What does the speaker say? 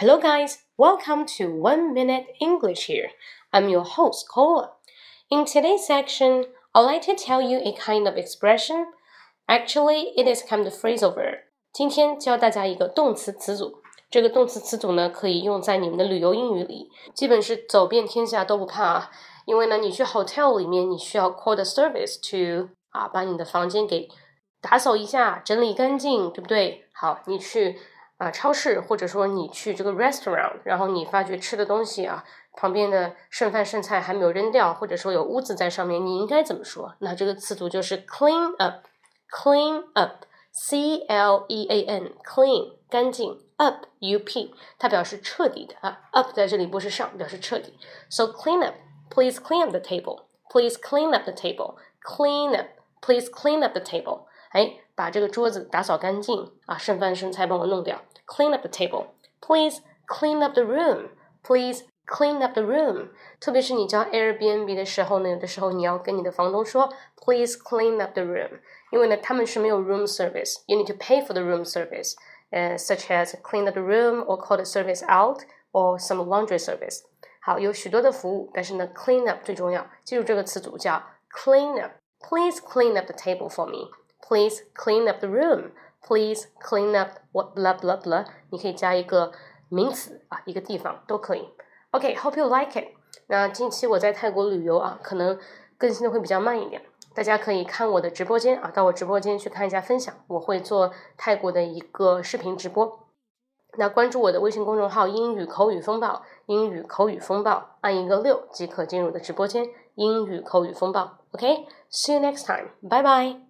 Hello, guys. Welcome to One Minute English here. I'm your host, Cola. In today's section, I'd like to tell you a kind of expression. Actually, it is kind of phrasal verb. 今天教大家一个动词词组。这个动词词组呢，可以用在你们的旅游英语里，基本是走遍天下都不怕啊。因为呢，你去 hotel 里面，你需要 call the service to 啊，把你的房间给打扫一下，整理干净，对不对？好，你去。 啊，超市或者说你去这个 restaurant，然后你发觉吃的东西啊，旁边的剩饭剩菜还没有扔掉，或者说有污渍在上面，你应该怎么说？那这个词组就是 clean up，clean up，c l e a n，clean 干净，up u p 它表示彻底的啊，up 在这里不是上，表示彻底。So clean up，please clean up the table，please clean up the table，clean up，please clean up the table。 哎，把这个桌子打扫干净啊，剩饭剩菜帮我弄掉。Clean up the table, please. Clean up the room, please. Clean up the room. 特别是你交 Airbnb 的时候呢，有的时候你要跟你的房东说，Please clean up the room，因为呢他们是没有 room service. You need to pay for the room service, uh, such as clean up the room or call the service out or some laundry service. 好，有许多的服务，但是呢，clean up 最重要。记住这个词组叫 clean up. Please clean up the table for me. Please clean up the room. Please clean up what blah blah blah. 你可以加一个名词啊，一个地方都可以。OK，hope you like it. 那近期我在泰国旅游啊，可能更新的会比较慢一点。大家可以看我的直播间啊，到我直播间去看一下分享。我会做泰国的一个视频直播。那关注我的微信公众号“英语口语风暴”，英语口语风暴，按一个六即可进入的直播间。英语口语风暴。OK，see you next time. Bye bye.